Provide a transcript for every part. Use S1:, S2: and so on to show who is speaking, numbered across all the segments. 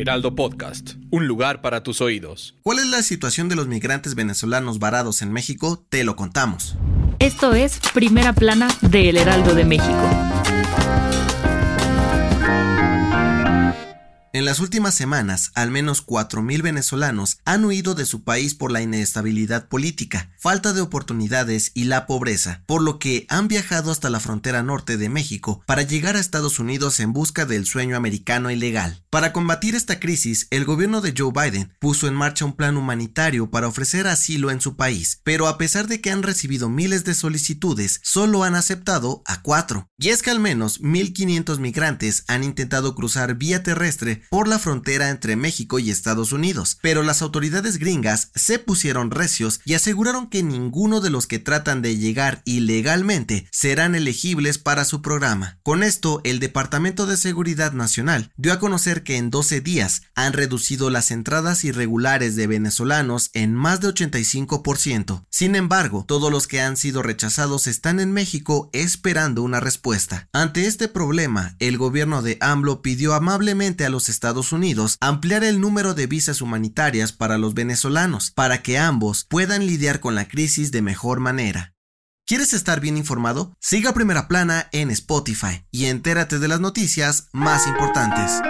S1: Heraldo Podcast, un lugar para tus oídos.
S2: ¿Cuál es la situación de los migrantes venezolanos varados en México? Te lo contamos.
S3: Esto es Primera Plana de El Heraldo de México.
S2: En las últimas semanas, al menos 4.000 venezolanos han huido de su país por la inestabilidad política, falta de oportunidades y la pobreza, por lo que han viajado hasta la frontera norte de México para llegar a Estados Unidos en busca del sueño americano ilegal. Para combatir esta crisis, el gobierno de Joe Biden puso en marcha un plan humanitario para ofrecer asilo en su país, pero a pesar de que han recibido miles de solicitudes, solo han aceptado a cuatro. Y es que al menos 1.500 migrantes han intentado cruzar vía terrestre por la frontera entre México y Estados Unidos, pero las autoridades gringas se pusieron recios y aseguraron que ninguno de los que tratan de llegar ilegalmente serán elegibles para su programa. Con esto, el Departamento de Seguridad Nacional dio a conocer que en 12 días han reducido las entradas irregulares de venezolanos en más de 85%. Sin embargo, todos los que han sido rechazados están en México esperando una respuesta. Ante este problema, el gobierno de AMLO pidió amablemente a los Estados Unidos ampliar el número de visas humanitarias para los venezolanos, para que ambos puedan lidiar con la crisis de mejor manera. ¿Quieres estar bien informado? Siga Primera Plana en Spotify y entérate de las noticias más importantes.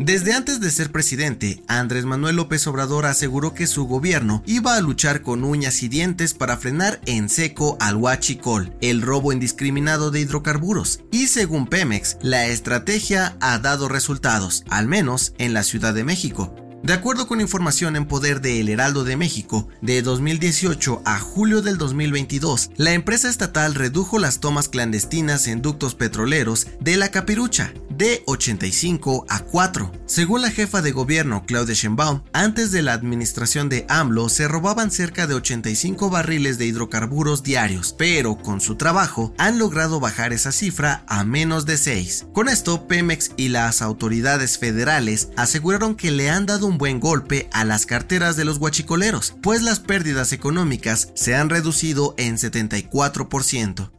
S2: Desde antes de ser presidente, Andrés Manuel López Obrador aseguró que su gobierno iba a luchar con uñas y dientes para frenar en seco al huachicol, el robo indiscriminado de hidrocarburos. Y según Pemex, la estrategia ha dado resultados, al menos en la Ciudad de México. De acuerdo con información en poder de El Heraldo de México, de 2018 a julio del 2022, la empresa estatal redujo las tomas clandestinas en ductos petroleros de la Capirucha de 85 a 4. Según la jefa de gobierno Claudia Sheinbaum, antes de la administración de AMLO se robaban cerca de 85 barriles de hidrocarburos diarios, pero con su trabajo han logrado bajar esa cifra a menos de 6. Con esto, Pemex y las autoridades federales aseguraron que le han dado un buen golpe a las carteras de los guachicoleros, pues las pérdidas económicas se han reducido en 74%.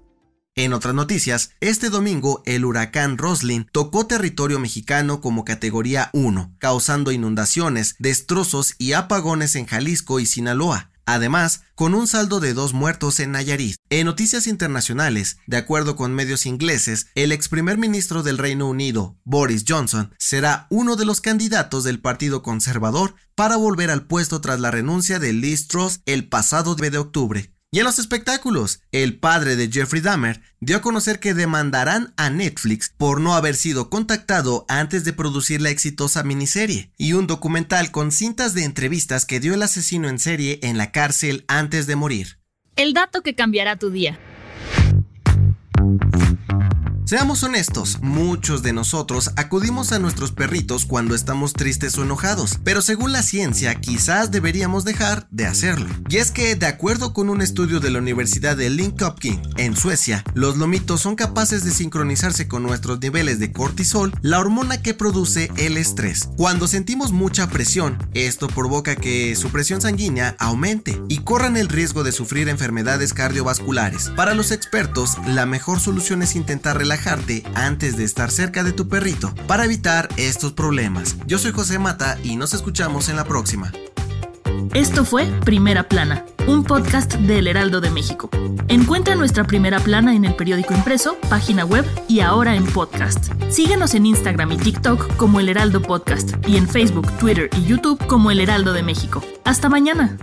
S2: En otras noticias, este domingo el huracán Roslin tocó territorio mexicano como categoría 1, causando inundaciones, destrozos y apagones en Jalisco y Sinaloa. Además, con un saldo de dos muertos en Nayarit. En noticias internacionales, de acuerdo con medios ingleses, el ex primer ministro del Reino Unido, Boris Johnson, será uno de los candidatos del Partido Conservador para volver al puesto tras la renuncia de Liz Truss el pasado 9 de octubre. Y en los espectáculos, el padre de Jeffrey Dahmer dio a conocer que demandarán a Netflix por no haber sido contactado antes de producir la exitosa miniserie, y un documental con cintas de entrevistas que dio el asesino en serie en la cárcel antes de morir.
S3: El dato que cambiará tu día.
S2: Seamos honestos, muchos de nosotros acudimos a nuestros perritos cuando estamos tristes o enojados, pero según la ciencia quizás deberíamos dejar de hacerlo. Y es que, de acuerdo con un estudio de la Universidad de Linköping en Suecia, los lomitos son capaces de sincronizarse con nuestros niveles de cortisol, la hormona que produce el estrés. Cuando sentimos mucha presión, esto provoca que su presión sanguínea aumente y corran el riesgo de sufrir enfermedades cardiovasculares. Para los expertos, la mejor solución es intentar relajar antes de estar cerca de tu perrito para evitar estos problemas. Yo soy José Mata y nos escuchamos en la próxima.
S3: Esto fue Primera Plana, un podcast del Heraldo de México. Encuentra nuestra Primera Plana en el periódico impreso, página web y ahora en podcast. Síguenos en Instagram y TikTok como El Heraldo Podcast y en Facebook, Twitter y YouTube como El Heraldo de México. Hasta mañana.